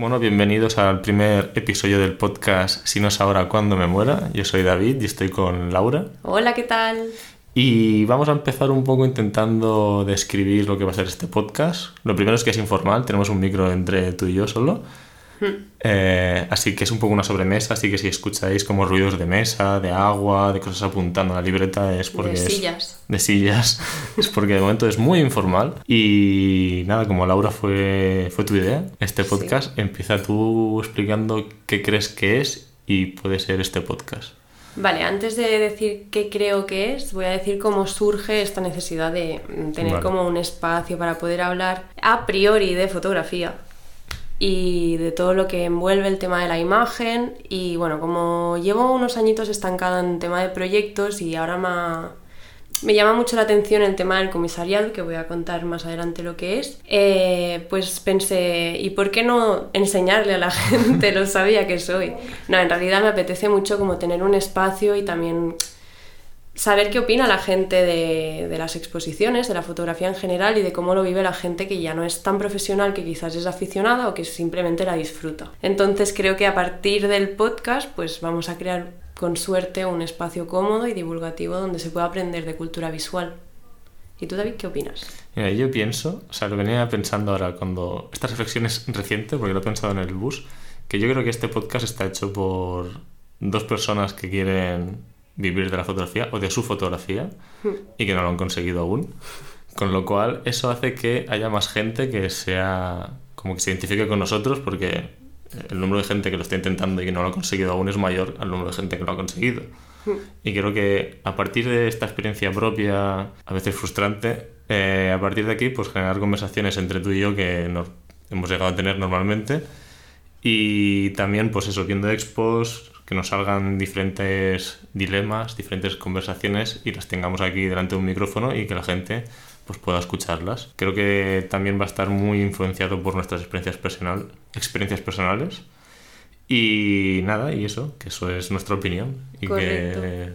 Bueno, bienvenidos al primer episodio del podcast Si no es ahora, cuando me muera. Yo soy David y estoy con Laura. Hola, ¿qué tal? Y vamos a empezar un poco intentando describir lo que va a ser este podcast. Lo primero es que es informal, tenemos un micro entre tú y yo solo. Eh, así que es un poco una sobremesa, así que si escucháis como ruidos de mesa, de agua, de cosas apuntando a la libreta, es porque... De es- sillas. de sillas. es porque de momento es muy informal. Y nada, como Laura fue, fue tu idea, este Sí. podcast, empieza tú explicando qué crees que es y puede ser este podcast. Vale, antes de decir qué creo que es, voy a decir cómo surge esta necesidad de mm, tener Vale. como un espacio para poder hablar a priori de fotografía y de todo lo que envuelve el tema de la imagen. Y bueno, como llevo unos añitos estancada en tema de proyectos y ahora me, llama mucho la atención el tema del comisariado, que voy a contar más adelante lo que es, eh, pues pensé, ¿y por qué no enseñarle a la gente lo sabía que soy? No, en realidad me apetece mucho como tener un espacio y también saber qué opina la gente de, de las exposiciones, de la fotografía en general y de cómo lo vive la gente que ya no es tan profesional, que quizás es aficionada o que simplemente la disfruta. Entonces creo que a partir del podcast pues vamos a crear con suerte un espacio cómodo y divulgativo donde se pueda aprender de cultura visual. ¿Y tú, David, qué opinas? Mira, yo pienso, o sea, lo venía pensando ahora cuando... Esta reflexión es reciente porque lo he pensado en el bus, que yo creo que este podcast está hecho por dos personas que quieren vivir de la fotografía o de su fotografía y que no lo han conseguido aún. Con lo cual, eso hace que haya más gente que sea como que se identifique con nosotros porque el número de gente que lo está intentando y que no lo ha conseguido aún es mayor al número de gente que lo ha conseguido. Y creo que a partir de esta experiencia propia, a veces frustrante, eh, a partir de aquí, pues generar conversaciones entre tú y yo que no hemos llegado a tener normalmente. Y también, pues eso, viendo expos, que nos salgan diferentes dilemas, diferentes conversaciones y las tengamos aquí delante de un micrófono y que la gente pues pueda escucharlas. Creo que también va a estar muy influenciado por nuestras experiencias, personal, experiencias personales. Y nada, y eso, que eso es nuestra opinión. Y Correcto. que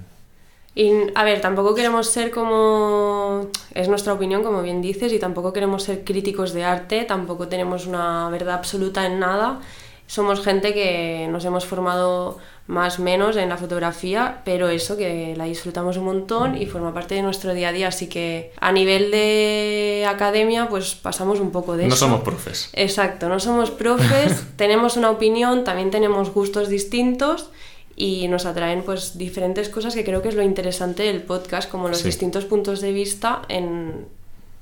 Y a ver, tampoco queremos ser como... Es nuestra opinión, como bien dices, y tampoco queremos ser críticos de arte, tampoco tenemos una verdad absoluta en nada. Somos gente que nos hemos formado más o menos en la fotografía, pero eso, que la disfrutamos un montón y forma parte de nuestro día a día. Así que a nivel de academia, pues pasamos un poco de no eso. somos profes. Exacto, no somos profes, tenemos una opinión, también tenemos gustos distintos y nos atraen pues diferentes cosas que creo que es lo interesante del podcast, como los Sí. distintos puntos de vista en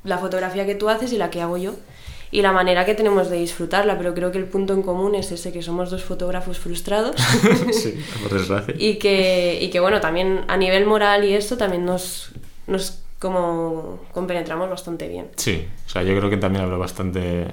la fotografía que tú haces y la que hago yo y la manera que tenemos de disfrutarla, pero creo que el punto en común es ese que somos dos fotógrafos frustrados sí, por desgracia. y que, y que bueno, también a nivel moral y eso también nos, nos como compenetramos bastante bien. Sí, o sea, yo creo que también habrá bastante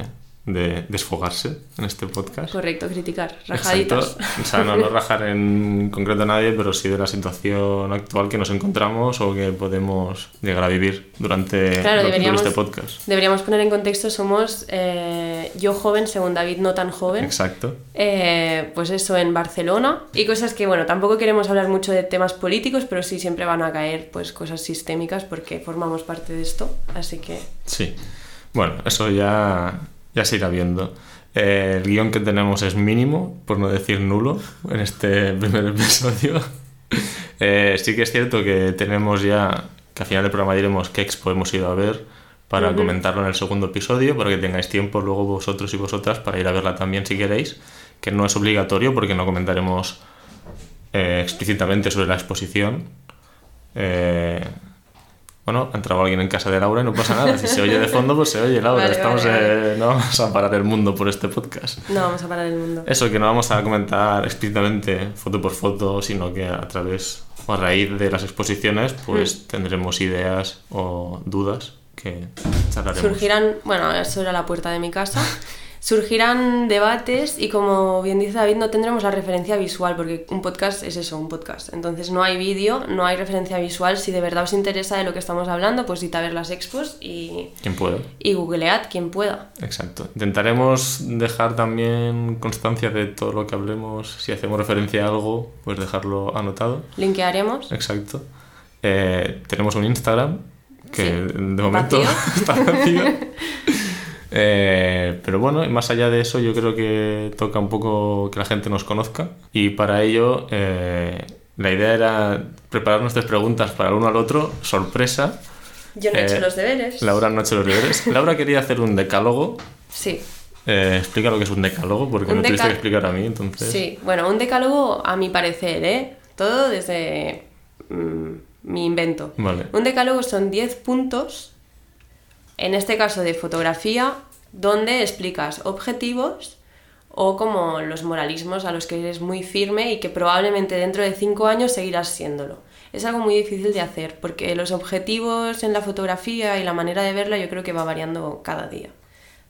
de desfogarse en este podcast. Correcto, criticar, rajaditas. Exacto. O sea, no, no rajar en concreto a nadie, pero sí de la situación actual que nos encontramos o que podemos llegar a vivir durante Claro, este podcast. Deberíamos poner en contexto, somos eh, yo joven, según David no tan joven. Exacto. Eh, pues eso, en Barcelona. Y cosas que, bueno, tampoco queremos hablar mucho de temas políticos, pero sí siempre van a caer pues cosas sistémicas porque formamos parte de esto. Así que, Sí. Bueno, eso ya, ya se irá viendo. Eh, el guion que tenemos es mínimo, por no decir nulo, en este primer episodio. Eh, sí que es cierto que tenemos ya, que al final del programa diremos qué expo hemos ido a ver para Ujú. comentarlo en el segundo episodio, para que tengáis tiempo luego vosotros y vosotras para ir a verla también si queréis, que no es obligatorio porque no comentaremos eh, explícitamente sobre la exposición. Eh, bueno, ha entrado alguien en casa de Laura y no pasa nada. Si se oye de fondo, pues se oye, Laura. Vale, Estamos, vale, eh, no vamos a parar el mundo por este podcast. no vamos a parar el mundo. Eso, que no vamos a comentar explícitamente foto por foto, sino que a través o a raíz de las exposiciones, pues tendremos ideas o dudas que charlaremos. Surgirán, bueno, eso era la puerta de mi casa. surgirán debates y como bien dice David, no tendremos la referencia visual, porque un podcast es eso, un podcast. Entonces no hay vídeo, no hay referencia visual. Si de verdad os interesa de lo que estamos hablando, pues id a ver las expos y, Quien pueda. y googlead quien pueda. Exacto. Intentaremos dejar también constancia de todo lo que hablemos. Si hacemos referencia a algo, pues dejarlo anotado. Linkearemos. Exacto. Eh, tenemos un Instagram que Sí. de momento Vacío. está vacío. Eh, pero bueno, más allá de eso, yo creo que toca un poco que la gente nos conozca. Y para ello, eh, la idea era preparar nuestras preguntas para el uno al otro, sorpresa. Yo no he hecho Eh, los deberes. Laura no ha hecho los deberes. Laura quería hacer un decálogo. Sí. Eh, explica lo que es un decálogo, porque Un me tuviste deca- que explicar a mí, entonces. Sí, bueno, un decálogo a mi parecer, ¿eh? Todo desde mm, mi invento. Vale. Un decálogo son 10 puntos, en este caso de fotografía, donde explicas objetivos o como los moralismos a los que eres muy firme y que probablemente dentro de 5 años seguirás siéndolo. Es algo muy difícil de hacer porque los objetivos en la fotografía y la manera de verla yo creo que va variando cada día.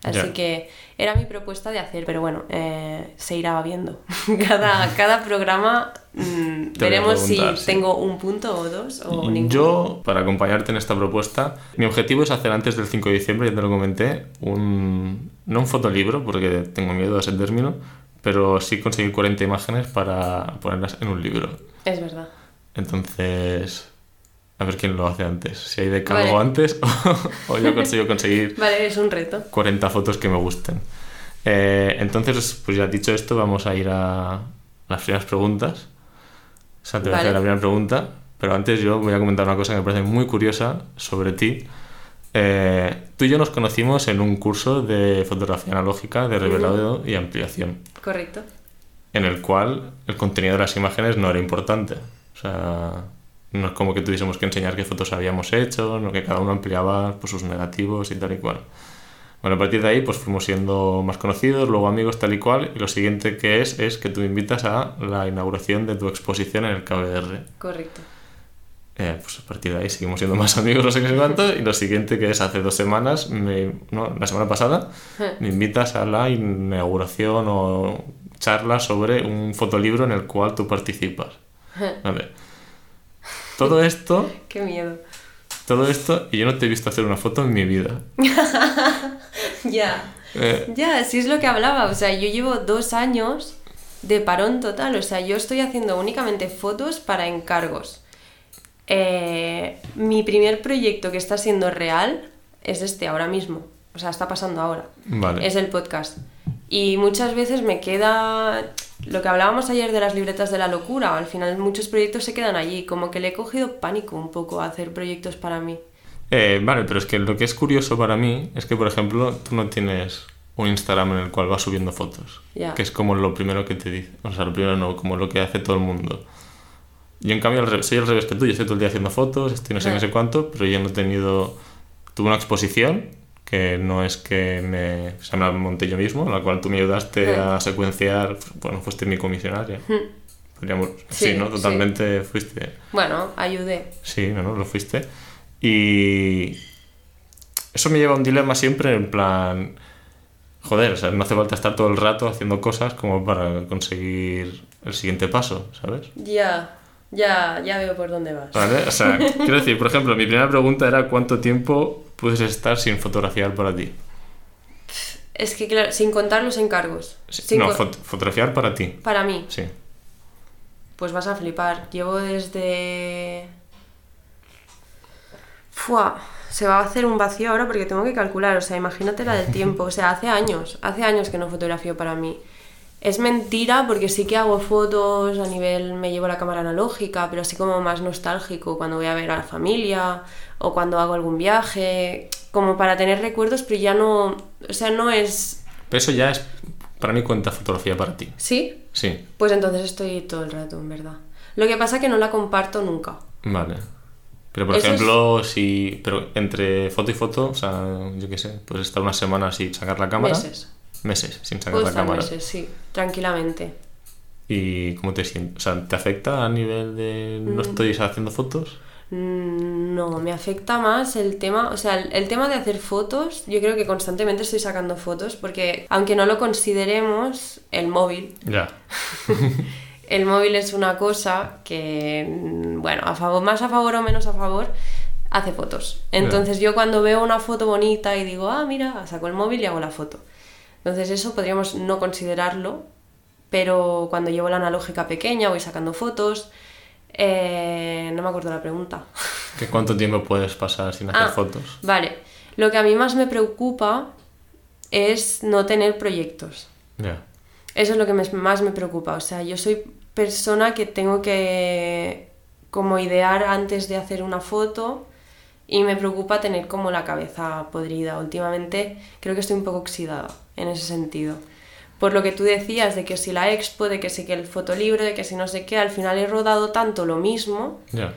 Así que era mi propuesta de hacer, pero bueno, eh, se irá viendo. cada, cada programa mm, veremos si sí. tengo un punto o dos o ninguno. Yo, para acompañarte en esta propuesta, mi objetivo es hacer antes del 5 de diciembre, ya te lo comenté, un, no un fotolibro, porque tengo miedo a ese término, pero sí conseguir 40 imágenes para ponerlas en un libro. Es verdad. Entonces, a ver quién lo hace antes. Si hay decálogo Vale. antes o, o yo consigo conseguir Vale, es un reto. 40 fotos que me gusten. Eh, entonces, pues ya dicho esto, vamos a ir a las primeras preguntas. O sea, te voy a Vale. hacer la primera pregunta, pero antes yo voy a comentar una cosa que me parece muy curiosa sobre ti. Eh, tú y yo nos conocimos en un curso de fotografía analógica, de revelado y ampliación, Correcto. en el cual el contenido de las imágenes no era importante. O sea, no es como que tuviésemos que enseñar qué fotos habíamos hecho, no que cada uno ampliaba pues, sus negativos y tal y cual. Bueno, a partir de ahí pues fuimos siendo más conocidos, luego amigos tal y cual, y lo siguiente que es es que tú me invitas a la inauguración de tu exposición en el KBR. Correcto. Eh, pues a partir de ahí seguimos siendo más amigos, no sé qué sé cuánto, y lo siguiente que es hace dos semanas, me- no, la semana pasada, me invitas a la inauguración o charla sobre un fotolibro en el cual tú participas. Vale. Todo esto, Qué miedo. todo esto, y yo no te he visto hacer una foto en mi vida. Ya. Eh, Ya, sí es lo que hablaba. O sea, yo llevo dos años de parón total. O sea, yo estoy haciendo únicamente fotos para encargos. Eh, mi primer proyecto que está siendo real es este ahora mismo. O sea, está pasando ahora. vale. Es el podcast. Y muchas veces me queda lo que hablábamos ayer de las libretas de la locura. Al final muchos proyectos se quedan allí. Como que le he cogido pánico un poco a hacer proyectos para mí. Eh, vale, pero es que lo que es curioso para mí es que, por ejemplo, tú no tienes un Instagram en el cual vas subiendo fotos. Ya. Que es como lo primero que te dice. O sea, lo primero no, como lo que hace todo el mundo. Yo, en cambio, al revés- soy al revés que tú. Yo estoy todo el día haciendo fotos, estoy no sé qué, no sé cuánto, pero yo no he tenido... Tuve una exposición que no es que me... O sea, me la monté yo mismo, en la cual tú me ayudaste Sí. a secuenciar... Bueno, fuiste mi comisionaria. Podríamos... Sí, Sí, ¿no? sí. Totalmente fuiste... Bueno, ayudé. Sí, no, no, lo fuiste. Y eso me lleva a un dilema siempre en plan, joder, o sea, no hace falta estar todo el rato haciendo cosas como para conseguir el siguiente paso, ¿sabes? Ya, ya, ya veo por dónde vas. ¿Vale? O sea, quiero decir, por ejemplo, mi primera pregunta era cuánto tiempo puedes estar sin fotografiar para ti. Es que, claro, sin contar los encargos. Sí, Sin no, fot- fotografiar para ti. Para mí, Sí. pues vas a flipar. Llevo desde... Fua, se va a hacer un vacío ahora porque tengo que calcular. O sea, imagínate la del tiempo. O sea, hace años, hace años que no fotografío para mí. Es mentira porque sí que hago fotos a nivel, me llevo la cámara analógica, pero así como más nostálgico cuando voy a ver a la familia o cuando hago algún viaje, como para tener recuerdos, pero ya no, o sea, no es... Pero eso ya es, para mí cuenta fotografía para ti. ¿Sí? Sí, Pues entonces estoy todo el rato, en verdad. Lo que pasa es que no la comparto nunca. vale. Pero por Eso es- ejemplo, si. Pero entre foto y foto, o sea, yo qué sé, puedes estar una semana sin sacar la cámara. Meses. Meses sin sacar Puedo la estar cámara. meses, sí, tranquilamente. ¿Y cómo te sientes? O sea, ¿te afecta a nivel de no estoy haciendo fotos? Mm, No, me afecta más el tema, o sea, el, el tema de hacer fotos, yo creo que constantemente estoy sacando fotos porque aunque no lo consideremos, el móvil, Ya. el móvil es una cosa que, mm, bueno, a favor, más a favor o menos a favor, hace fotos. Entonces yo cuando veo una foto bonita y digo, ah, mira, saco el móvil y hago la foto. Entonces eso podríamos no considerarlo, pero cuando llevo la analógica pequeña voy sacando fotos. Eh, no me acuerdo la pregunta. ¿Que ¿Cuánto tiempo puedes pasar sin hacer Ah, fotos? Vale, lo que a mí más me preocupa es no tener proyectos. Ya. Eso es lo que me- más me preocupa. O sea, yo soy persona que tengo que como idear antes de hacer una foto y me preocupa tener como la cabeza podrida. Últimamente creo que estoy un poco oxidada en ese sentido. Por lo que tú decías de que si la expo, de que si que el fotolibro, de que si no sé qué, al final he rodado tanto lo mismo Ya.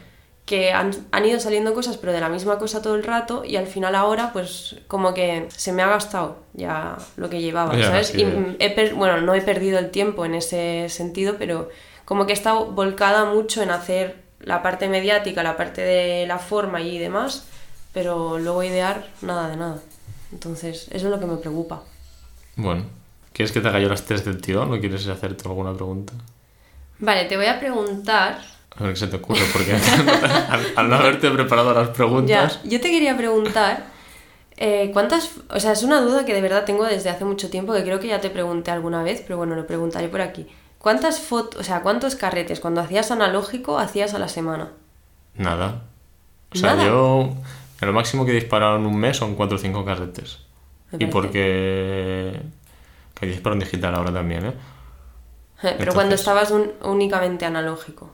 que han, han ido saliendo cosas, pero de la misma cosa todo el rato, y al final ahora, pues como que se me ha gastado ya lo que llevaba, Ya, ¿sabes? y he per- bueno, no he perdido el tiempo en ese sentido, pero como que he estado volcada mucho en hacer la parte mediática, la parte de la forma y demás, pero luego idear nada de nada. Entonces, eso es lo que me preocupa. Bueno. ¿Quieres que te haga yo las tres del tío? ¿No quieres hacerte alguna pregunta? Vale, te voy a preguntar A ver qué se te ocurre, porque al, al no haberte preparado las Ya, preguntas... yo te quería preguntar, eh, ¿cuántas, o sea, es una duda que de verdad tengo desde hace mucho tiempo, que creo que ya te pregunté alguna vez, pero bueno, lo preguntaré por aquí. ¿Cuántas fotos, o sea, cuántos carretes cuando hacías analógico hacías a la semana? Nada. O sea, Nada. yo... En lo máximo que he disparado en un mes son cuatro o cinco carretes. Me Y porque... Que disparo en digital ahora también, ¿eh? Eh, Pero Entonces- cuando estabas un- únicamente analógico.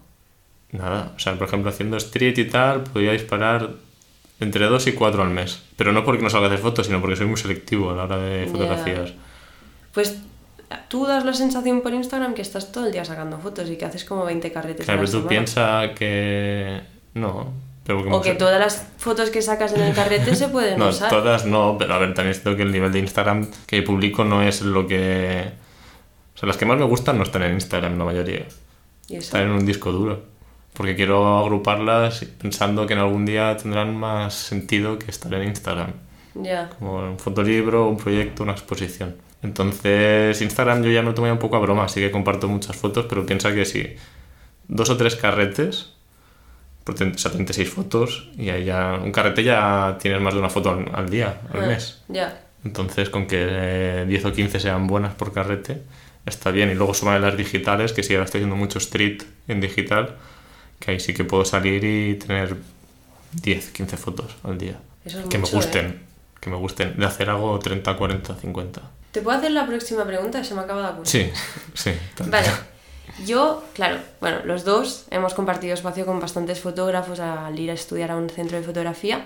Nada. O sea, por ejemplo, haciendo street y tal, podía disparar entre dos y cuatro al mes. Pero no porque no salga de fotos, sino porque soy muy selectivo a la hora de fotografías. Pues tú das la sensación por Instagram que estás todo el día sacando fotos y que haces como 20 carretes Claro, la pero tú piensas que... No. Pero O que se- todas las fotos que sacas en el carrete se pueden No, usar. todas no, pero a ver, también es cierto que el nivel de Instagram que publico no es lo que... O sea, las que más me gustan no están en Instagram, la mayoría. Y eso. Están en un disco duro. Porque quiero agruparlas pensando que en algún día tendrán más sentido que estar en Instagram. Ya. Como un fotolibro, un proyecto, una exposición. Entonces, Instagram yo ya me lo tomo ya un poco a broma, así que comparto muchas fotos, pero piensa que si dos o tres carretes, ten- o sea, 36 fotos, y ahí ya, un carrete ya tienes más de una foto al, al día, al Ah, mes. Ya. Entonces, con que eh, 10 o 15 sean buenas por carrete, está bien. Y luego sumarle las digitales, que sí, ahora estoy haciendo mucho street en digital, que ahí sí que puedo salir y tener 10, 15 fotos al día. Eso es que mucho, me ¿eh? gusten, que me gusten. De hacer algo 30, 40, 50. ¿Te puedo hacer la próxima pregunta? Se me acaba de ocurrir. Sí, sí. tanto. Vale. Yo, claro, bueno, los dos hemos compartido espacio con bastantes fotógrafos al ir a estudiar a un centro de fotografía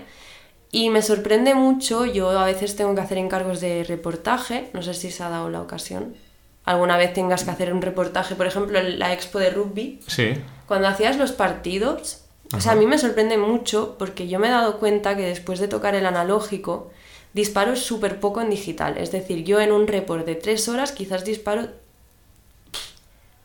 y me sorprende mucho, yo a veces tengo que hacer encargos de reportaje, no sé si se ha dado la ocasión. Alguna vez tengas que hacer un reportaje, por ejemplo, en la expo de rugby, Sí, cuando hacías los partidos, o sea, a mí me sorprende mucho porque yo me he dado cuenta que después de tocar el analógico, disparo súper poco en digital. Es decir, yo en un report de tres horas quizás disparo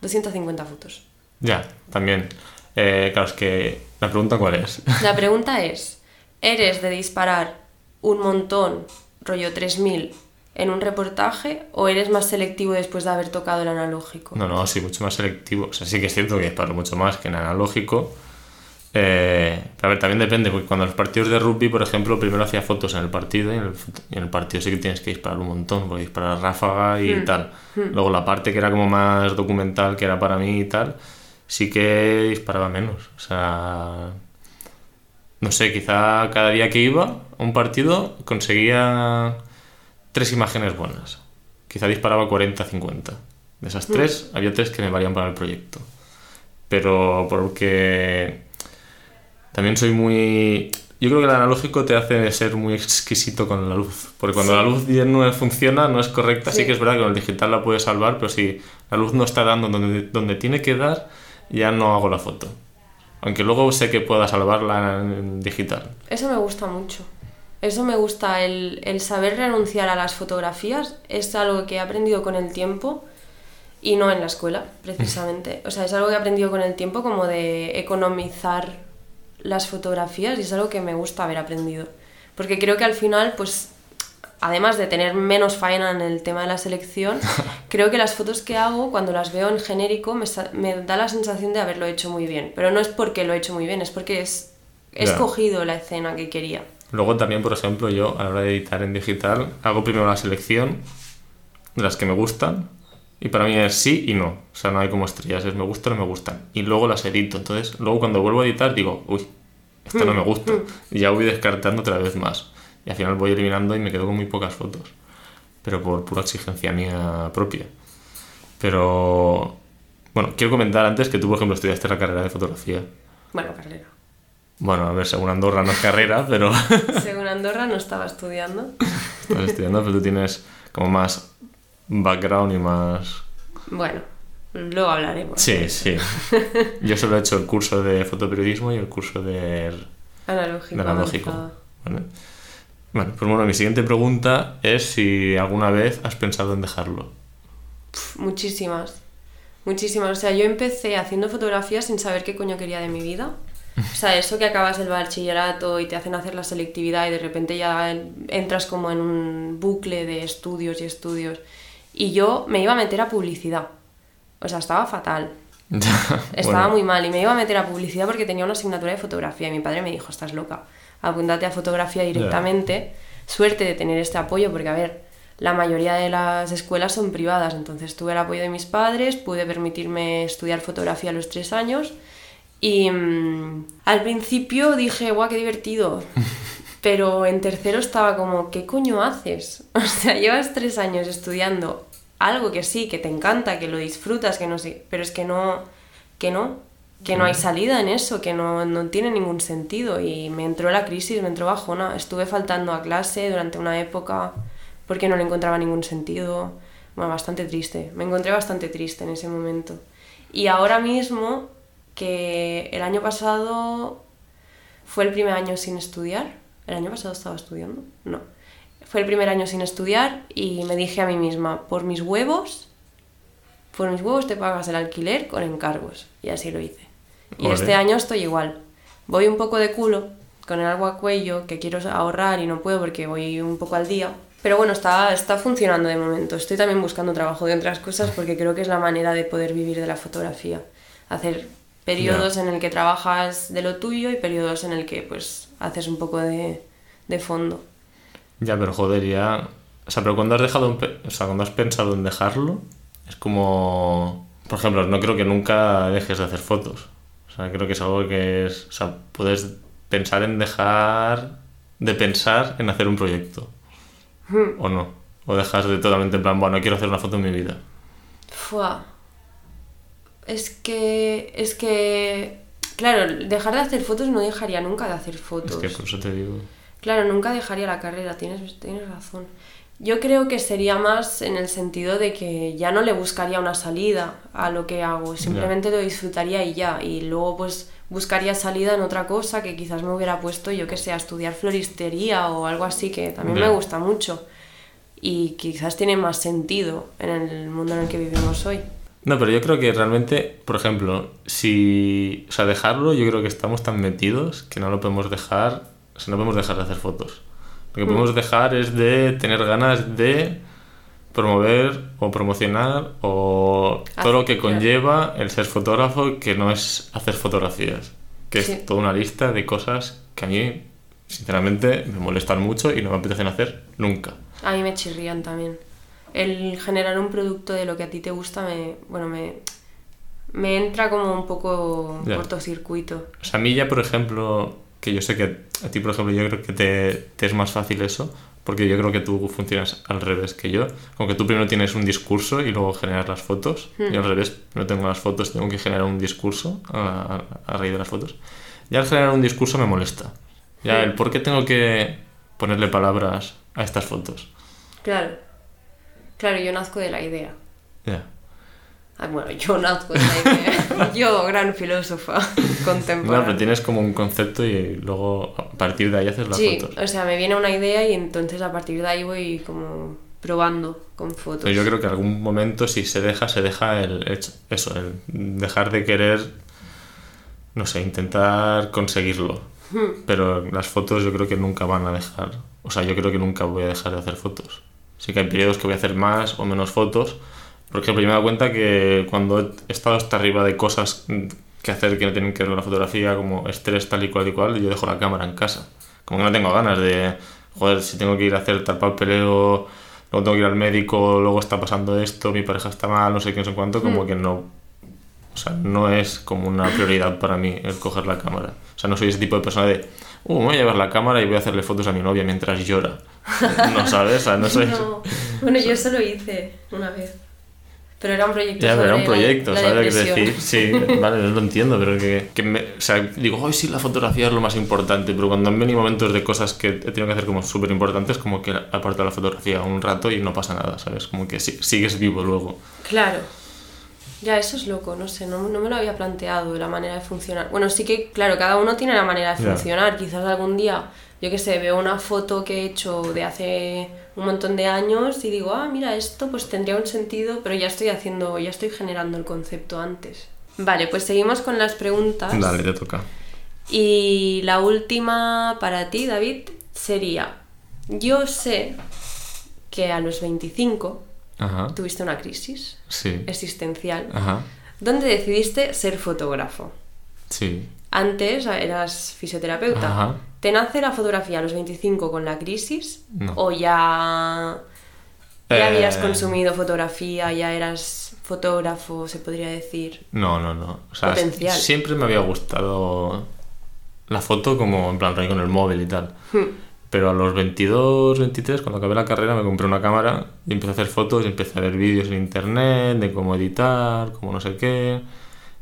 250 fotos. ya, también. Eh, claro, es que la pregunta cuál es. La pregunta es, ¿eres de disparar un montón, rollo 3000, en un reportaje o eres más selectivo después de haber tocado el analógico? No, no, sí, mucho más selectivo. O sea, sí que es cierto que disparo mucho más que en analógico. Eh, a ver, también depende, porque cuando los partidos de rugby, por ejemplo, primero hacía fotos en el partido y en el, en el partido sí que tienes que disparar un montón, porque disparar ráfaga y tal. Luego la parte que era como más documental, que era para mí y tal, sí que disparaba menos. O sea, no sé, quizá cada día que iba a un partido conseguía tres imágenes buenas. Quizá disparaba 40, 50. De esas tres, había tres que me valían para el proyecto. Pero porque también soy muy... Yo creo que el analógico te hace ser muy exquisito con la luz. Porque cuando la luz bien no funciona, no es correcta. Sí. Sí. que es verdad que con el digital la puedes salvar, pero si la luz no está dando donde, donde tiene que dar, ya no hago la foto. Aunque luego sé que pueda salvarla en digital. Eso me gusta mucho. Eso me gusta, el, el saber renunciar a las fotografías es algo que he aprendido con el tiempo y no en la escuela, precisamente. O sea, es algo que he aprendido con el tiempo como de economizar las fotografías y es algo que me gusta haber aprendido. Porque creo que al final, pues, además de tener menos faena en el tema de la selección, creo que las fotos que hago, cuando las veo en genérico, me, da la sensación de haberlo hecho muy bien. Pero no es porque lo he hecho muy bien, es porque es, he escogido la escena que quería. Luego también, por ejemplo, yo a la hora de editar en digital hago primero la selección de las que me gustan y para mí es sí y no. O sea, no hay como estrellas, es me gustan o no me gustan. Y luego las edito. Entonces, luego cuando vuelvo a editar digo, uy, esta no me gusta. Y ya voy descartando otra vez más. Y al final voy eliminando y me quedo con muy pocas fotos. pero por pura exigencia mía propia. Pero, bueno, quiero comentar antes que tú, por ejemplo, estudiaste la carrera de fotografía. Bueno, carrera. Bueno, a ver, según Andorra no es carrera, pero... Según Andorra no estaba estudiando. Estás estudiando, pero tú tienes como más background y más... Bueno, luego hablaremos. Sí, sí. Yo solo he hecho el curso de fotoperiodismo y el curso de, Analógico. de analógico. ¿vale? Bueno, pues bueno, mi siguiente pregunta es si alguna vez has pensado en dejarlo. Muchísimas. Muchísimas. O sea, yo empecé haciendo fotografía sin saber qué coño quería de mi vida. O sea, eso que acabas el bachillerato y te hacen hacer la selectividad y de repente ya en- entras como en un bucle de estudios y estudios. Y yo me iba a meter a publicidad. O sea, estaba fatal. Estaba Bueno, muy mal y me iba a meter a publicidad porque tenía una asignatura de fotografía y mi padre me dijo, estás loca, apúntate a fotografía directamente. Suerte de tener este apoyo porque, a ver, la mayoría de las escuelas son privadas, entonces tuve el apoyo de mis padres, pude permitirme estudiar fotografía a los tres años y mm, al principio dije, guau, qué divertido. Pero en tercero estaba como, ¿qué coño haces? O sea, llevas tres años estudiando algo que sí, que te encanta, que lo disfrutas, que no sé, pero es que no, que no, que no hay salida en eso, que no, no tiene ningún sentido. Y me entró la crisis, me entró bajona. Estuve faltando a clase durante una época porque no le encontraba ningún sentido. Bueno, bastante triste. Me encontré bastante triste en ese momento. Y ahora mismo, que el año pasado fue el primer año sin estudiar. ¿El año pasado estaba estudiando? No. Fue el primer año sin estudiar y me dije a mí misma, por mis huevos, por mis huevos te pagas el alquiler con encargos. Y así lo hice. Y este año estoy igual. Voy un poco de culo, con el agua a cuello, que quiero ahorrar y no puedo porque voy un poco al día. Pero bueno, está, está funcionando de momento. Estoy también buscando trabajo de otras cosas porque creo que es la manera de poder vivir de la fotografía. Hacer periodos en el que trabajas de lo tuyo y periodos en el que pues haces un poco de, de fondo. Ya, pero joder, ya... O sea, pero cuando has dejado... un O sea, cuando has pensado en dejarlo, es como... Por ejemplo, no creo que nunca dejes de hacer fotos. O sea, creo que es algo que es... O sea, puedes pensar en dejar de pensar en hacer un proyecto. ¿O no? O dejas de totalmente en plan, bueno, quiero hacer una foto en mi vida. Fua. Es que. Es que. Claro, dejar de hacer fotos no dejaría nunca de hacer fotos. Es que por eso te digo... Claro, nunca dejaría la carrera, tienes, tienes razón. Yo creo que sería más en el sentido de que ya no le buscaría una salida a lo que hago, simplemente lo disfrutaría y ya. Y luego pues buscaría salida en otra cosa que quizás me hubiera puesto, yo que sé, a estudiar floristería o algo así que también me gusta mucho. Y quizás tiene más sentido en el mundo en el que vivimos hoy. No, pero yo creo que realmente, por ejemplo, si... O sea, dejarlo, yo creo que estamos tan metidos que no lo podemos dejar... O sea, no podemos dejar de hacer fotos. Lo que podemos dejar es de tener ganas de promover o promocionar o todo lo que conlleva el ser fotógrafo, que no es hacer fotografías. Que Sí. es toda una lista de cosas que a mí, sinceramente, me molestan mucho y no me apetecen hacer nunca. A mí me chirrían también. El generar un producto de lo que a ti te gusta me, bueno, me, me entra como un poco Ya. cortocircuito. O sea, a mí ya, por ejemplo, que yo sé que a ti, por ejemplo, yo creo que te, te es más fácil eso, porque yo creo que tú funcionas al revés que yo. Como que tú primero tienes un discurso y luego generas las fotos. Hmm. Yo al revés, no tengo las fotos, tengo que generar un discurso a, a- a raíz de las fotos. Ya al generar un discurso me molesta. Ya Hmm. el por qué tengo que ponerle palabras a estas fotos. Claro. Claro, yo nazco de la idea. Ya. Ah, bueno, yo nazco de la idea. yo, gran filósofa contemporánea. pero tienes como un concepto y luego a partir de ahí haces las sí, fotos. o sea, me viene una idea y entonces a partir de ahí voy como probando con fotos. Pero yo creo que en algún momento si se deja, se deja el hecho- eso, el dejar de querer, no sé, intentar conseguirlo. Hmm. Pero las fotos yo creo que nunca van a dejar, o sea, yo creo que nunca voy a dejar de hacer fotos. Sí que hay periodos que voy a hacer más o menos fotos. Por ejemplo, yo me he dado cuenta que cuando he estado hasta arriba de cosas que hacer que no tienen que ver con la fotografía, como estrés tal y cual y cual, yo dejo la cámara en casa. Como que no tengo ganas de, joder, si tengo que ir a hacer tal papeleo, luego tengo que ir al médico, luego está pasando esto, mi pareja está mal, no sé qué, no sé cuánto, como que no, o sea, no es como una prioridad para mí el coger la cámara. O sea, no soy ese tipo de persona de, uh, voy a llevar la cámara y voy a hacerle fotos a mi novia mientras llora. No sabes, o sea, no soy... No. Bueno, yo eso lo hice una vez. Pero era un proyecto Ya, pero era un proyecto, la ¿sabes lo que decir? Sí, vale, no lo entiendo, pero que, que me, o sea, digo, hoy sí, la fotografía es lo más importante, pero cuando han venido momentos de cosas que he tenido que hacer como súper importantes, como que aparto la fotografía un rato y no pasa nada, ¿sabes? Como que si- sigues vivo luego. Claro. Ya, eso es loco, no sé, no, no me lo había planteado la manera de funcionar. Bueno, sí que, claro, cada uno tiene la manera de Ya. funcionar. Quizás algún día, yo qué sé, veo una foto que he hecho de hace un montón de años y digo, ah, mira, esto pues tendría un sentido, pero ya estoy haciendo, ya estoy generando el concepto antes. Vale, pues seguimos con las preguntas. Dale, te toca. Y la última para ti, David, sería, yo sé que a los 25 Ajá. tuviste una crisis Sí. existencial Ajá. donde decidiste ser fotógrafo. Sí. Antes eras fisioterapeuta. Ajá. ¿Te nace la fotografía a los 25 con la crisis? No. ¿O ya, ya Eh, habías consumido fotografía, ya eras fotógrafo, se podría decir? No, no, no. O sea, Potencial. siempre me había gustado la foto como en plan con el móvil y tal. Hmm. Pero a los 22, 23, cuando acabé la carrera, me compré una cámara y empecé a hacer fotos y empecé a ver vídeos en internet de cómo editar, cómo no sé qué.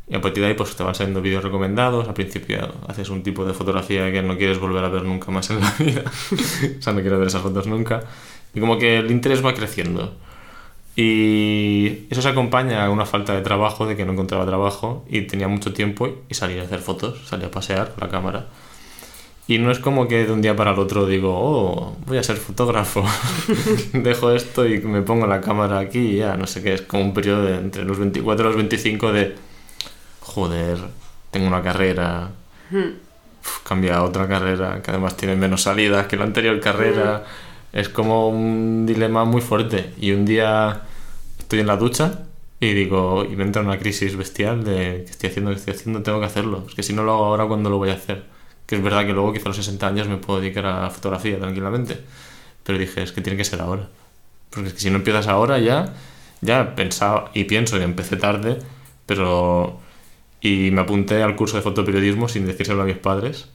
Y a partir de ahí pues te van saliendo vídeos recomendados. Al principio haces un tipo de fotografía que no quieres volver a ver nunca más en la vida. o sea, no quiero ver esas fotos nunca. Y como que el interés va creciendo. Y eso se acompaña a una falta de trabajo, de que no encontraba trabajo y tenía mucho tiempo y salía a hacer fotos, salía a pasear con la cámara. Y no es como que de un día para el otro digo, oh, voy a ser fotógrafo, dejo esto y me pongo la cámara aquí y ya, no sé qué, es como un periodo de entre los 24 y los 25 de, joder, tengo una carrera, uf, cambia a otra carrera que además tiene menos salidas que la anterior carrera. Es como un dilema muy fuerte. Y un día estoy en la ducha y digo, y me entra una crisis bestial de que estoy haciendo, que estoy haciendo, tengo que hacerlo. Es que si no lo hago ahora, ¿cuándo lo voy a hacer? Que es verdad que luego quizá a los 60 años me puedo dedicar a la fotografía tranquilamente. Pero dije, es que tiene que ser ahora. Porque es que si no empiezas ahora ya, ya pensaba y pienso que empecé tarde, pero... Y me apunté al curso de fotoperiodismo sin decírselo a mis padres.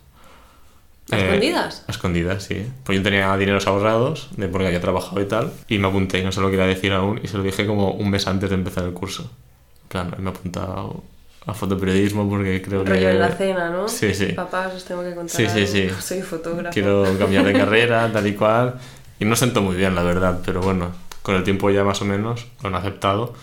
¿A Eh, escondidas? A escondidas, sí. Pues yo tenía dineros ahorrados, de porque había trabajado y tal, y me apunté y no se lo quería decir aún, y se lo dije como un mes antes de empezar el curso. Plan, me he apuntado a fotoperiodismo porque creo Rollo que... en la cena, ¿no? Sí, sí. Papás, os tengo que contar Sí, sí, sí. Soy fotógrafo. Quiero cambiar de carrera, tal y cual. Y no sentó muy bien, la verdad, pero bueno, con el tiempo ya más o menos lo han aceptado.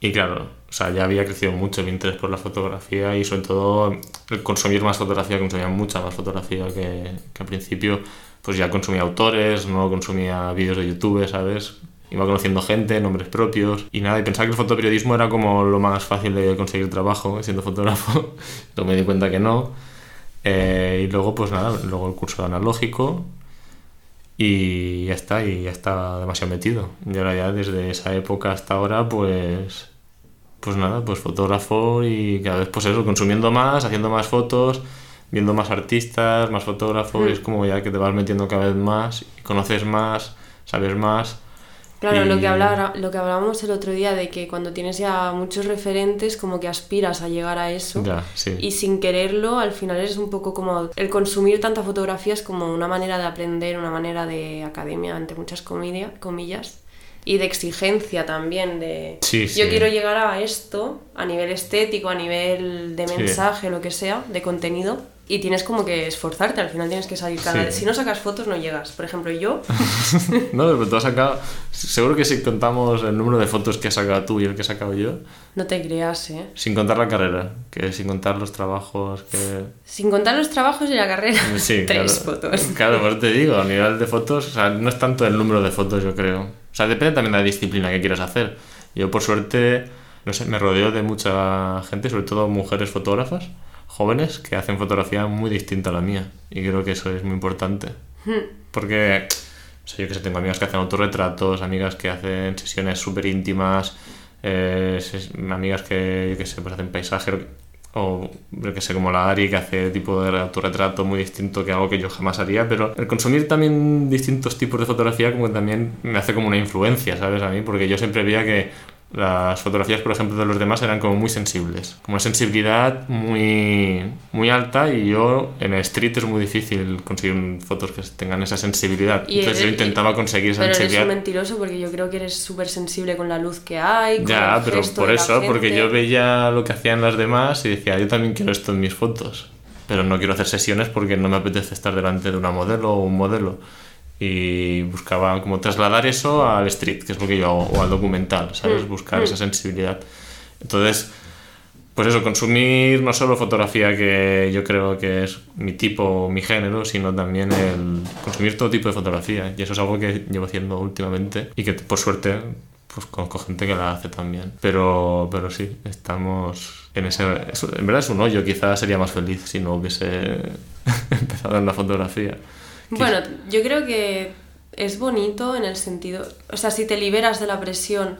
Y claro, o sea, ya había crecido mucho mi interés por la fotografía y sobre todo el consumir más fotografía, consumía mucha más fotografía que, que al principio. Pues ya consumía autores, no consumía vídeos de YouTube, ¿sabes? Iba conociendo gente, nombres propios y nada, y pensaba que el fotoperiodismo era como lo más fácil de conseguir trabajo siendo fotógrafo. Luego me di cuenta que no. Eh, y luego, pues nada, luego el curso analógico y ya está, y ya está demasiado metido. Y ahora ya desde esa época hasta ahora, pues, pues nada, pues fotógrafo y cada vez pues eso, consumiendo más, haciendo más fotos, viendo más artistas, más fotógrafos, y es como ya que te vas metiendo cada vez más, y conoces más, sabes más. Claro, lo, que hablara- lo que hablábamos el otro día de que cuando tienes ya muchos referentes, como que aspiras a llegar a eso. Ya, sí. Y sin quererlo, al final es un poco como el consumir tanta fotografía es como una manera de aprender, una manera de academia, entre muchas comidia- comillas, y de exigencia también, de Sí, yo quiero llegar a esto a nivel estético, a nivel de mensaje, lo que sea, de contenido, y tienes como que esforzarte, al final tienes que salir cada Sí. vez. Si no sacas fotos, no llegas. Por ejemplo, yo, No, pero tú has sacado. Seguro que si contamos el número de fotos que has sacado tú y el que he sacado yo, no te creas, ¿eh? sin contar la carrera, que sin contar los trabajos que. Sin contar los trabajos y la carrera, Sí, tres claro. fotos. Claro, pues te digo, a nivel de fotos, o sea, no es tanto el número de fotos, yo creo. O sea, depende también de la disciplina que quieras hacer. Yo, por suerte, no sé, me rodeo de mucha gente, sobre todo mujeres fotógrafas, jóvenes, que hacen fotografía muy distinta a la mía. Y creo que eso es muy importante. Porque, o sea, yo que sé, tengo amigas que hacen autorretratos, amigas que hacen sesiones súper íntimas, eh, amigas que, yo que sé, pues hacen paisaje, o yo que sé, como la Ari, que hace tipo de autorretrato muy distinto que algo que yo jamás haría, pero el consumir también distintos tipos de fotografía como que también me hace como una influencia, ¿sabes? A mí, porque yo siempre veía que las fotografías, por ejemplo, de los demás eran como muy sensibles, como una sensibilidad muy, muy alta y yo en el street es muy difícil conseguir fotos que tengan esa sensibilidad. Y Entonces yo eres- intentaba conseguir esa Pero eres sensibilidad. un mentiroso porque yo creo que eres súper sensible con la luz que hay. con Ya, el pero gesto por de la eso, porque yo veía lo que hacían las demás y decía, yo también quiero esto en mis fotos, pero no quiero hacer sesiones porque no me apetece estar delante de una modelo o un modelo. Y buscaba como trasladar eso al street, que es lo que yo hago, o al documental, ¿sabes? Mm, Buscar mm. esa sensibilidad. Entonces, pues eso, consumir no solo fotografía que yo creo que es mi tipo, mi género, sino también el consumir todo tipo de fotografía. Y eso es algo que llevo haciendo últimamente y que por suerte pues conozco gente que la hace también. Pero, pero sí, estamos en ese... es- en verdad es un hoyo, quizás sería más feliz si no hubiese empezado en la fotografía. Bueno, yo creo que es bonito en el sentido, o sea, si te liberas de la presión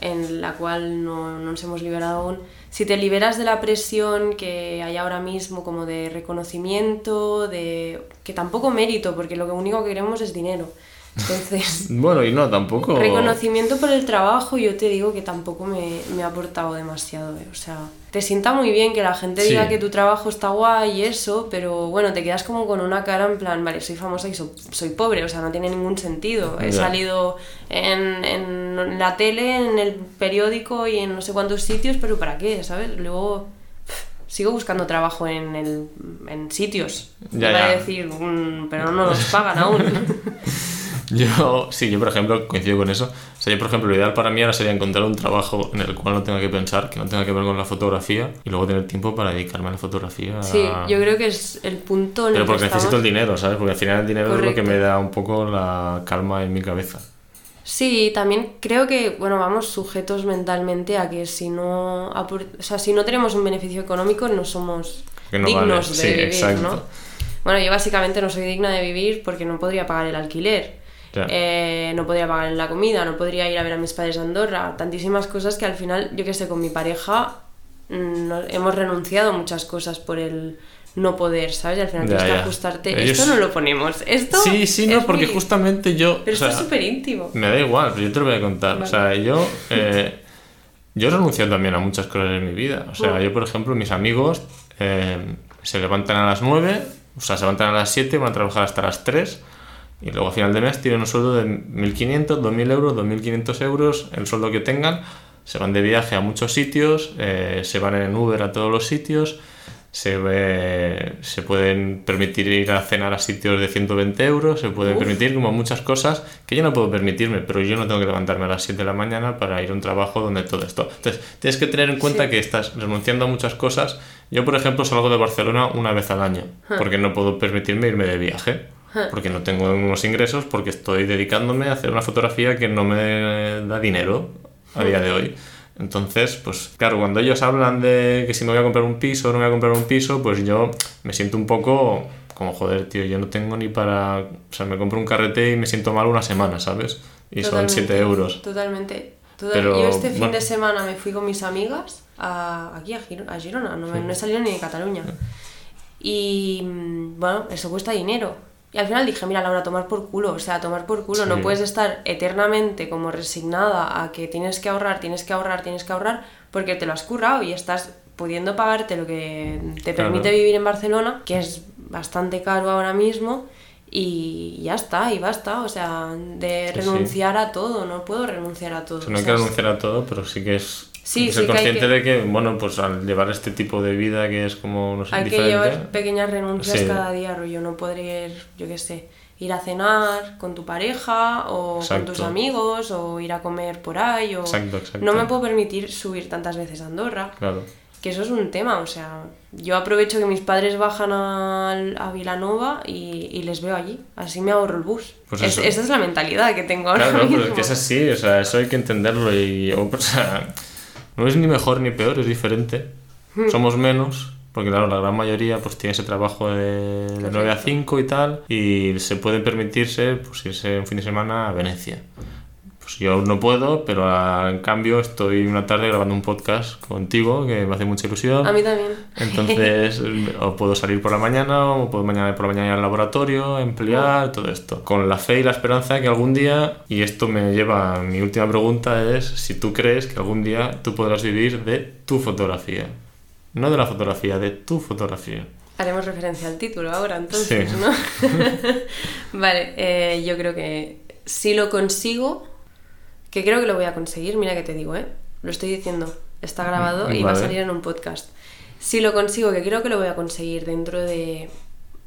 en la cual no, no nos hemos liberado aún, si te liberas de la presión que hay ahora mismo como de reconocimiento, de que tampoco mérito, porque lo único que queremos es dinero. Entonces, Bueno, y no, tampoco... reconocimiento por el trabajo, yo te digo que tampoco me, me ha aportado demasiado. eh. O sea, te sienta muy bien que la gente Sí. diga que tu trabajo está guay y eso, pero bueno, te quedas como con una cara en plan, vale, soy famosa y so- soy pobre, o sea, no tiene ningún sentido. He Ya. salido en, en la tele, en el periódico y en no sé cuántos sitios, pero ¿para qué? ¿Sabes? Luego sigo buscando trabajo en, el, en sitios. Ya, para ya. decir, "Mm, pero no nos pagan aún. Yo, sí, yo por ejemplo coincido con eso. O sea, yo por ejemplo, lo ideal para mí ahora sería encontrar un trabajo en el cual no tenga que pensar, que no tenga que ver con la fotografía y luego tener tiempo para dedicarme a la fotografía. Sí, yo creo que es el punto en Pero el que porque necesito el dinero, ¿sabes? Porque al final el dinero es lo que me da un poco la calma en mi cabeza. Sí, también creo que, bueno, vamos sujetos mentalmente a que si no, o sea, si no tenemos un beneficio económico no somos no dignos vale. de Sí, vivir, exacto. ¿no? Bueno, yo básicamente no soy digna de vivir porque no podría pagar el alquiler, Eh, no podría pagar la comida, no podría ir a ver a mis padres a Andorra, tantísimas cosas que al final, yo que sé, con mi pareja mm, no- hemos renunciado a muchas cosas por el no poder, ¿sabes? Y al final tienes que ajustarte. Ellos- Esto no lo ponemos, esto... Sí, sí, no, porque muy- justamente yo... Pero o sea, esto es súper íntimo. Me da igual, pero yo te lo voy a contar. O sea, yo, eh, yo he renunciado también a muchas cosas en mi vida. O sea, yo, por ejemplo, mis amigos eh, se levantan a las 9, o sea, se levantan a las 7, van a trabajar hasta las 3 y luego a final de mes tienen un sueldo de 1.500, 2.000 euros, 2.500 euros, el sueldo que tengan. Se van de viaje a muchos sitios, eh, se van en Uber a todos los sitios, se, se pueden permitir ir a cenar a sitios de 120 euros, se pueden Uf. permitir como muchas cosas que yo no puedo permitirme, pero yo no tengo que levantarme a las 7 de la mañana para ir a un trabajo donde todo esto. Entonces, tienes que tener en cuenta Sí. que estás renunciando a muchas cosas. Yo, por ejemplo, salgo de Barcelona una vez al año, porque no puedo permitirme irme de viaje. Porque no tengo unos ingresos, porque estoy dedicándome a hacer una fotografía que no me da dinero a día de hoy. Entonces, pues claro, cuando ellos hablan de que si me voy a comprar un piso o no me voy a comprar un piso, pues yo me siento un poco como, joder, tío, yo no tengo ni para... O sea, me compro un carrete y me siento mal una semana, ¿sabes? Y son Totalmente, 7 euros. Totalmente. Total- Pero, Yo este fin bueno. de semana me fui con mis amigas a, aquí a, Giro- a Girona, no, me- no he salido ni de Cataluña. Y mm, bueno, eso cuesta dinero. Y al final dije, mira Laura, tomar por culo, o sea, tomar por culo, no puedes estar eternamente como resignada a que tienes que ahorrar, tienes que ahorrar, tienes que ahorrar, porque te lo has currado y estás pudiendo pagarte lo que te Claro. permite vivir en Barcelona, que es bastante caro ahora mismo, y ya está, y basta, o sea, de Sí, sí. renunciar a todo, no puedo renunciar a todo. O sea, no hay que renunciar a todo, pero sí que es... Sí, ser sí consciente que- de que, bueno, pues al llevar este tipo de vida que es como, no sé, Hay que llevar pequeñas renuncias Sí. cada día, rollo, no poder, yo qué sé, ir a cenar con tu pareja o Exacto. con tus amigos o ir a comer por ahí o... Exacto, exacto. No me puedo permitir subir tantas veces a Andorra, Claro. que eso es un tema, o sea, yo aprovecho que mis padres bajan al- a, Vilanova y, y les veo allí, así me ahorro el bus. Pues Es- esa es la mentalidad que tengo ahora Claro, pero es mismo. que es así, o sea, eso hay que entenderlo y, o sea, no es ni mejor ni peor, es diferente. Hmm. Somos menos, porque claro, la gran mayoría pues tiene ese trabajo de, de 9 a 5 y tal, y se puede permitirse pues irse un fin de semana a Venecia. Pues yo no puedo, pero ah, en cambio estoy una tarde grabando un podcast contigo que me hace mucha ilusión. A mí también. Entonces, o puedo salir por la mañana, o puedo mañana por la mañana ir al laboratorio, emplear, todo esto. Con la fe y la esperanza de que algún día, y esto me lleva a mi última pregunta, es si tú crees que algún día tú podrás vivir de tu fotografía. No de la fotografía, de tu fotografía. Haremos referencia al título ahora, entonces, Sí. ¿no? vale, eh, yo creo que si lo consigo, que creo que lo voy a conseguir, mira que te digo, ¿eh? Lo estoy diciendo, está grabado y va a salir en un podcast. Si lo consigo, que creo que lo voy a conseguir dentro de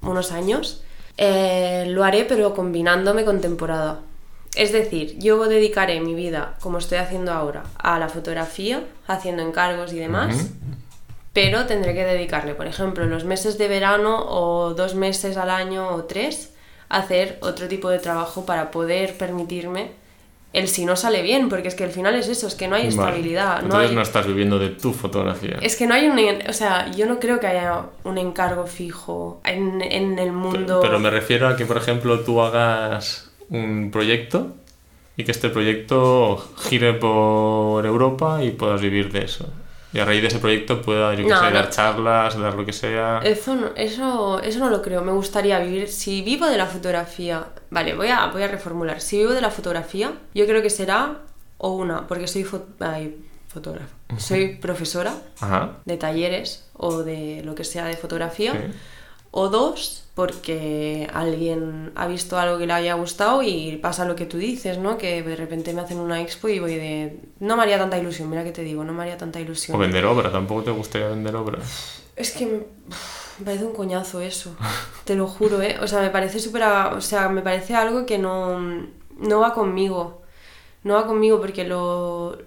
unos años, eh, lo haré pero combinándome con temporada. Es decir, yo dedicaré mi vida, como estoy haciendo ahora, a la fotografía, haciendo encargos y demás, pero tendré que dedicarle, por ejemplo, los meses de verano o dos meses al año o tres, a hacer otro tipo de trabajo para poder permitirme el si no sale bien, porque es que al final es eso, es que no hay Vale. estabilidad, no Entonces hay... no estás viviendo de tu fotografía. Es que no hay un... O sea, yo no creo que haya un encargo fijo en, en el mundo... Pero me refiero a que, por ejemplo, tú hagas un proyecto y que este proyecto gire por Europa y puedas vivir de eso. Y a raíz de ese proyecto puedas, yo qué No, sé, no. dar charlas, dar lo que sea. Eso no, eso, eso no lo creo. Me gustaría vivir. Si vivo de la fotografía. Vale, voy a, voy a reformular. Si vivo de la fotografía, yo creo que será o una, porque soy fo- ay, fotógrafa. Soy profesora Ajá. de talleres o de lo que sea de fotografía. Sí. O dos, porque alguien ha visto algo que le haya gustado y pasa lo que tú dices, ¿no? Que de repente me hacen una expo y voy de... No me haría tanta ilusión, mira que te digo, no me haría tanta ilusión. O vender obra, tampoco te gustaría vender obra. Es que me, parece un coñazo eso, te lo juro, ¿eh? O sea, me parece súper... O sea, me parece algo que no, no va conmigo. No va conmigo porque lo...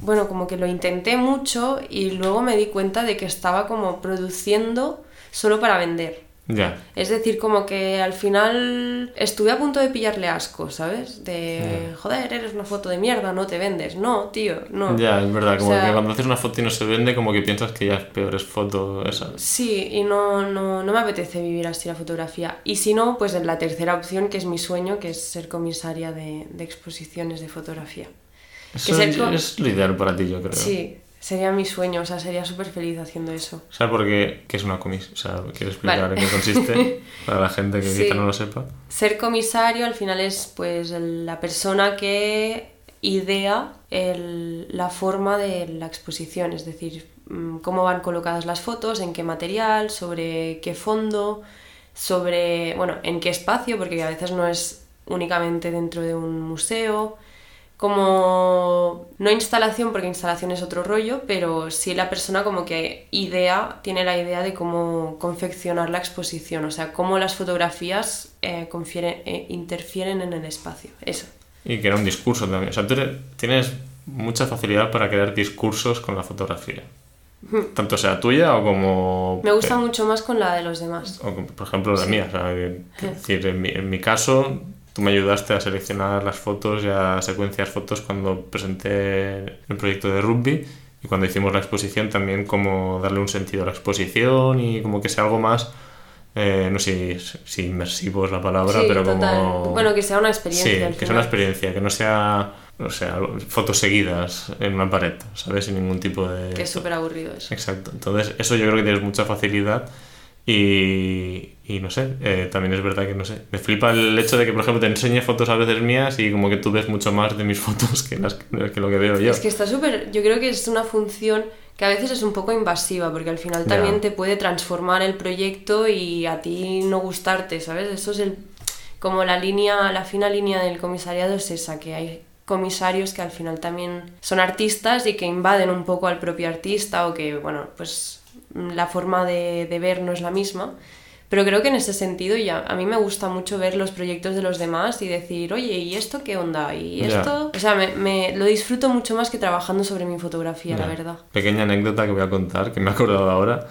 Bueno, como que lo intenté mucho y luego me di cuenta de que estaba como produciendo solo para vender. Ya. Es decir, como que al final estuve a punto de pillarle asco, ¿sabes? De, joder, eres una foto de mierda, no te vendes. No, tío, no. Ya, es verdad. O Como sea, que cuando haces una foto y no se vende, como que piensas que ya es peor es foto esa. Sí, y no, no, no me apetece vivir así la fotografía. Y si no, pues en la tercera opción, que es mi sueño, que es ser comisaria de, de exposiciones de fotografía. Eso co- es lo ideal para ti, yo creo. Sí, sería mi sueño, o sea, sería súper feliz haciendo eso. ¿Sabes por qué? ¿Qué es una comis? O sea, ¿quieres explicar Vale. en qué consiste? Para la gente que Sí. quizá no lo sepa. Ser comisario al final es pues la persona que idea el- la forma de la exposición, es decir, mm, cómo van colocadas las fotos, en qué material, sobre qué fondo, sobre, bueno, en qué espacio, porque a veces no es únicamente dentro de un museo, como no instalación, porque instalación es otro rollo, pero sí la persona como que idea, tiene la idea de cómo confeccionar la exposición, o sea, cómo las fotografías eh, confieren- eh, interfieren en el espacio. Eso. Y que era un discurso también. O sea, tú tienes mucha facilidad para crear discursos con la fotografía. Tanto sea tuya o como... Me gusta mucho más con la de los demás. o por ejemplo, la mía. O sea, que- que decir, en, mi, en mi caso, tú me ayudaste a seleccionar las fotos y a secuenciar fotos cuando presenté el proyecto de rugby y cuando hicimos la exposición también como darle un sentido a la exposición y como que sea algo más, eh, no sé si, si inmersivo es la palabra, Sí, pero total. como... Bueno, que sea una experiencia. Sí, que sea una experiencia, que no sea, o sea, fotos seguidas en una pared, ¿sabes? Sin ningún tipo de... Que es súper aburrido eso. Exacto. Entonces, eso yo creo que tienes mucha facilidad y, y no sé, eh, también es verdad que no sé. Me flipa el hecho de que, por ejemplo, te enseñe fotos a veces mías y como que tú ves mucho más de mis fotos que, las, que lo que veo yo. Es que está súper. Yo creo que es una función que a veces es un poco invasiva, porque al final también te puede transformar el proyecto y a ti no gustarte, ¿sabes? Eso es el. Como la línea, la fina línea del comisariado es esa, que hay comisarios que al final también son artistas y que invaden un poco al propio artista o que, bueno, pues la forma de, de ver no es la misma. Pero creo que en ese sentido ya a mí me gusta mucho ver los proyectos de los demás y decir, oye, ¿y esto qué onda? ¿Y esto? O sea, me, me- lo disfruto mucho más que trabajando sobre mi fotografía, la Ya. verdad. Pequeña anécdota que voy a contar, que me he acordado ahora.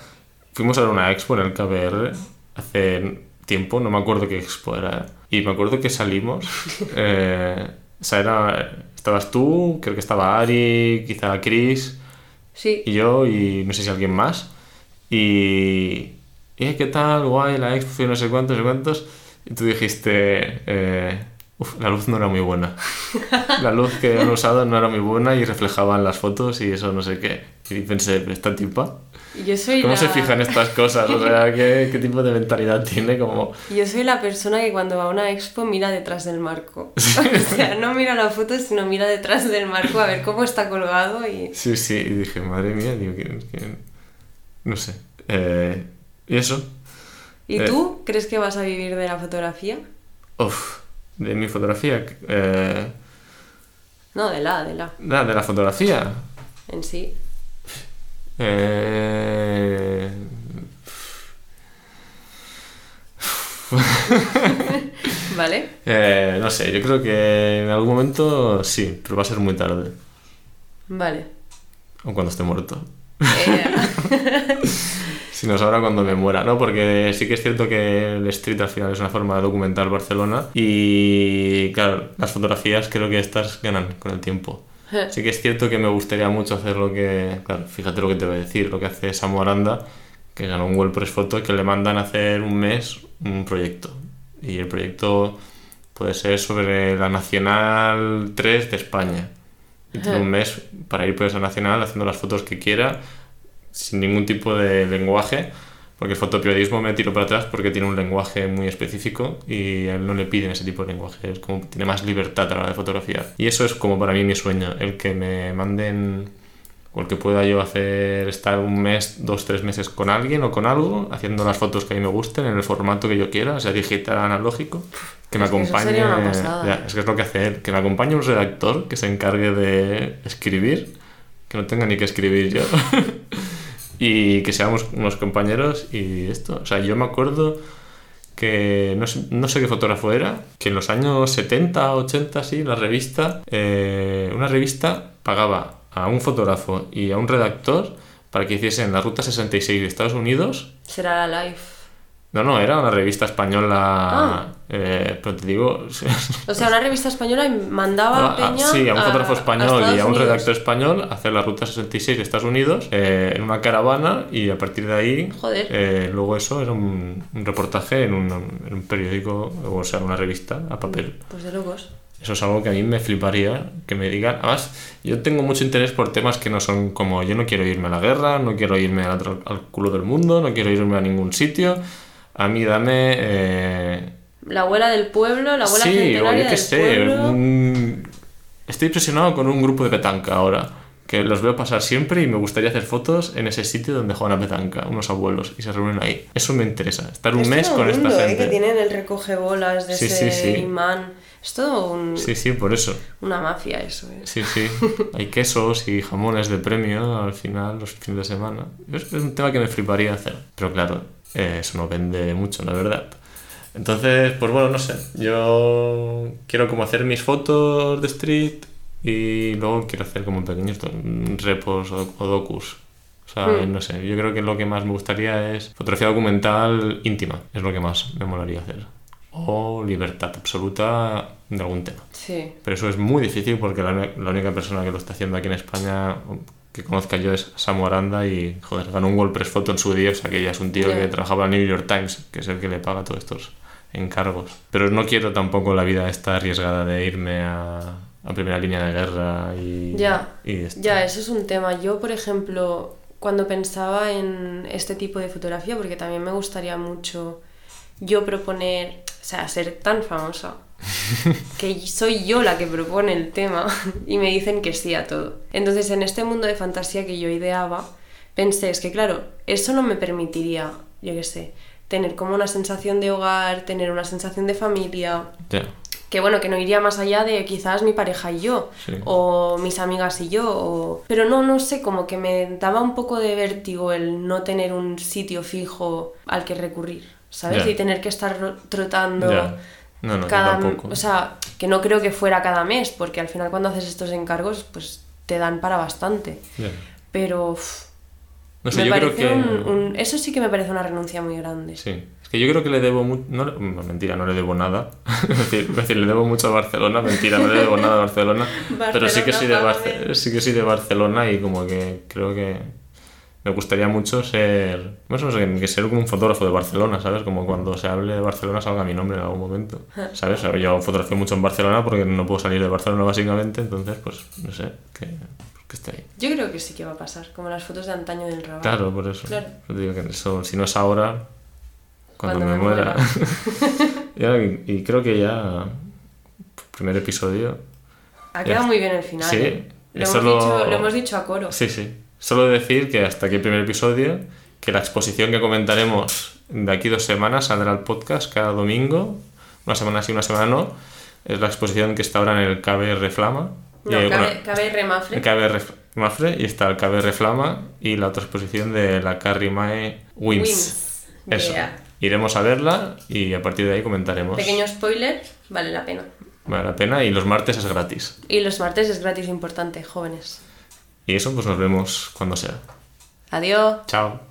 Fuimos a una expo en el KBR hace tiempo, no me acuerdo qué expo era. Y me acuerdo que salimos. eh, o sea, era, estabas tú, creo que estaba Ari, quizá Chris Sí, y yo, y no sé si alguien más. Y. "Eh, ¿Qué tal? Guay, la expo, no sé cuántos, no sé cuántos. Y tú dijiste. eh, Uf, la luz no era muy buena. La luz que han usado no era muy buena y reflejaban las fotos y eso no sé qué. Y pensé, esta tipa, Yo soy ¿cómo la... se fija en estas cosas? O sea, ¿qué, qué tipo de mentalidad tiene? Como, Yo soy la persona que cuando va a una expo mira detrás del marco. O sea, no mira la foto, sino mira detrás del marco a ver cómo está colgado y... sí, sí, y dije, madre mía, digo, que, que- no sé. Eh, ¿Y eso? ¿Y Eh. tú crees que vas a vivir de la fotografía? Uf, de mi fotografía. Eh, No, de la, de la, nada, de la fotografía. en sí. Eh, ¿Vale? eh, no sé, yo creo que en algún momento sí, pero va a ser muy tarde. Vale. O cuando esté muerto. Eh, Si no ahora cuando me muera, ¿no? Porque sí que es cierto que el street al final es una forma de documentar Barcelona y, claro, las fotografías creo que estas ganan con el tiempo. Sí que es cierto que me gustaría mucho hacer lo que, claro, fíjate lo que te voy a decir, lo que hace Samu Aranda, que ganó un WordPress Photo, que le mandan a hacer un mes un proyecto. Y el proyecto puede ser sobre la Nacional 3 de España. Tiene un mes para ir por esa Nacional haciendo las fotos que quiera, sin ningún tipo de lenguaje, porque el fotoperiodismo me tiro para atrás porque tiene un lenguaje muy específico y a él no le piden ese tipo de lenguaje, es como tiene más libertad a la hora de fotografiar. Y eso es como para mí mi sueño, el que me manden o el que pueda yo hacer estar un mes, dos, tres meses con alguien o con algo, haciendo las fotos que a mí me gusten en el formato que yo quiera, sea digital, analógico, que me Es que eso acompañe. sería una. Ya, es que es lo que hace él, que me acompañe un redactor que se encargue de escribir, que no tenga ni que escribir yo. y que seamos unos compañeros y esto. O sea, yo me acuerdo que no sé, no sé qué fotógrafo era, que en los años 70, 80, sí, la revista, eh, una revista pagaba a un fotógrafo y a un redactor para que hiciesen la Ruta 66 de Estados Unidos. será la live. No, no, era una revista española, Ah. eh, pero te digo... O sea, una revista española y mandaba Ah, ah, peña sí, a un fotógrafo español y a un Unidos. redactor español a hacer la ruta 66 de Estados Unidos eh, en una caravana y a partir de ahí Joder. eh, luego eso era un, un reportaje en un, en un periódico o sea una revista a papel Pues de locos. Eso es algo que a mí me fliparía que me digan además yo tengo mucho interés por temas que no son como yo no quiero irme a la guerra no quiero irme al, otro- al culo del mundo no quiero irme a ningún sitio a mí dame eh, La abuela del pueblo, la abuela sí, o centenaria yo qué sé. un- Estoy impresionado con un grupo de petanca ahora. Que los veo pasar siempre y me gustaría hacer fotos en ese sitio donde juegan a petanca, unos abuelos, y se reúnen ahí. Eso me interesa, estar un Es mes con un esta mundo, ¿eh? gente. que tienen el recoge bolas de Sí, ese sí. imán. Es todo un- Sí, sí, por eso. una mafia eso, ¿eh? Sí, sí. Hay quesos y jamones de premio al final, los fines de semana. Es un tema que me fliparía hacer. Pero claro, eh, eso no vende mucho, la verdad. Entonces, pues bueno, no sé. Yo quiero como hacer mis fotos de street y luego quiero hacer como pequeños repos o, docus. O sea, Hmm. no sé. Yo creo que lo que más me gustaría es fotografía documental íntima. Es lo que más me molaría hacer. O libertad absoluta de algún tema. Sí. Pero eso es muy difícil porque la, la única persona que lo está haciendo aquí en España que conozca yo es Samu Aranda y, joder, ganó un WordPress Photo en su día, o sea que ya es un tío que trabajaba en New York Times, que es el que le paga todos estos encargos. Pero no quiero tampoco la vida esta arriesgada de irme a, a primera línea de guerra y... Ya, y esto. Ya, eso es un tema. Yo, por ejemplo, cuando pensaba en este tipo de fotografía, porque también me gustaría mucho yo proponer, o sea, ser tan famosa, que soy yo la que propone el tema y me dicen que sí a todo. Entonces, en este mundo de fantasía que yo ideaba, pensé, es que claro, eso no me permitiría, yo qué sé, tener como una sensación de hogar, tener una sensación de familia, que bueno, que no iría más allá de quizás mi pareja y yo, Sí. o mis amigas y yo, o... pero no, no sé, como que me daba un poco de vértigo el no tener un sitio fijo al que recurrir, ¿sabes? Y tener que estar ro- trotando Ya. No, no, cada... O sea, que no creo que fuera cada mes, porque al final cuando haces estos encargos, pues te dan para bastante. Pero... uf, No sé, me yo creo parece que... un- un- Eso sí que me parece una renuncia muy grande. Sí, es que yo creo que le debo mucho. No, mentira, no le debo nada. es, decir, es decir, le debo mucho a Barcelona. Mentira, no le debo nada a Barcelona. pero sí que, soy de Barce- sí que soy de Barcelona y como que creo que me gustaría mucho ser, no sé, que ser como un fotógrafo de Barcelona, ¿sabes? Como cuando se hable de Barcelona salga mi nombre en algún momento, ¿sabes? O sea, yo fotografío mucho en Barcelona porque no puedo salir de Barcelona básicamente, entonces, pues, no sé, que, que esté ahí. Yo creo que sí que va a pasar, como las fotos de antaño del Raval. Claro, por eso. Claro. Yo te digo que eso, si no es ahora, cuando, Cuando me, me muera. y, y creo que ya, primer episodio, Ha quedado muy bien el final. Sí, ¿eh? Lo, eso hemos lo- dicho, lo hemos dicho a coro. Sí, sí. Solo decir que hasta aquí el primer episodio, que la exposición que comentaremos de aquí dos semanas saldrá el podcast cada domingo, una semana sí, una semana no. Es la exposición que está ahora en el KBR Flama. Y No, cabe, una- cabe remafle. el KBR Mafre y está el KBR Flama y la otra exposición de la Carrie Mae Wims. Wims. Eso. Yeah. Iremos a verla y a partir de ahí comentaremos. Pequeño spoiler, vale la pena. Vale la pena y los martes es gratis. Y los martes es gratis importante, jóvenes. Y eso pues nos vemos cuando sea. Adiós. Chao.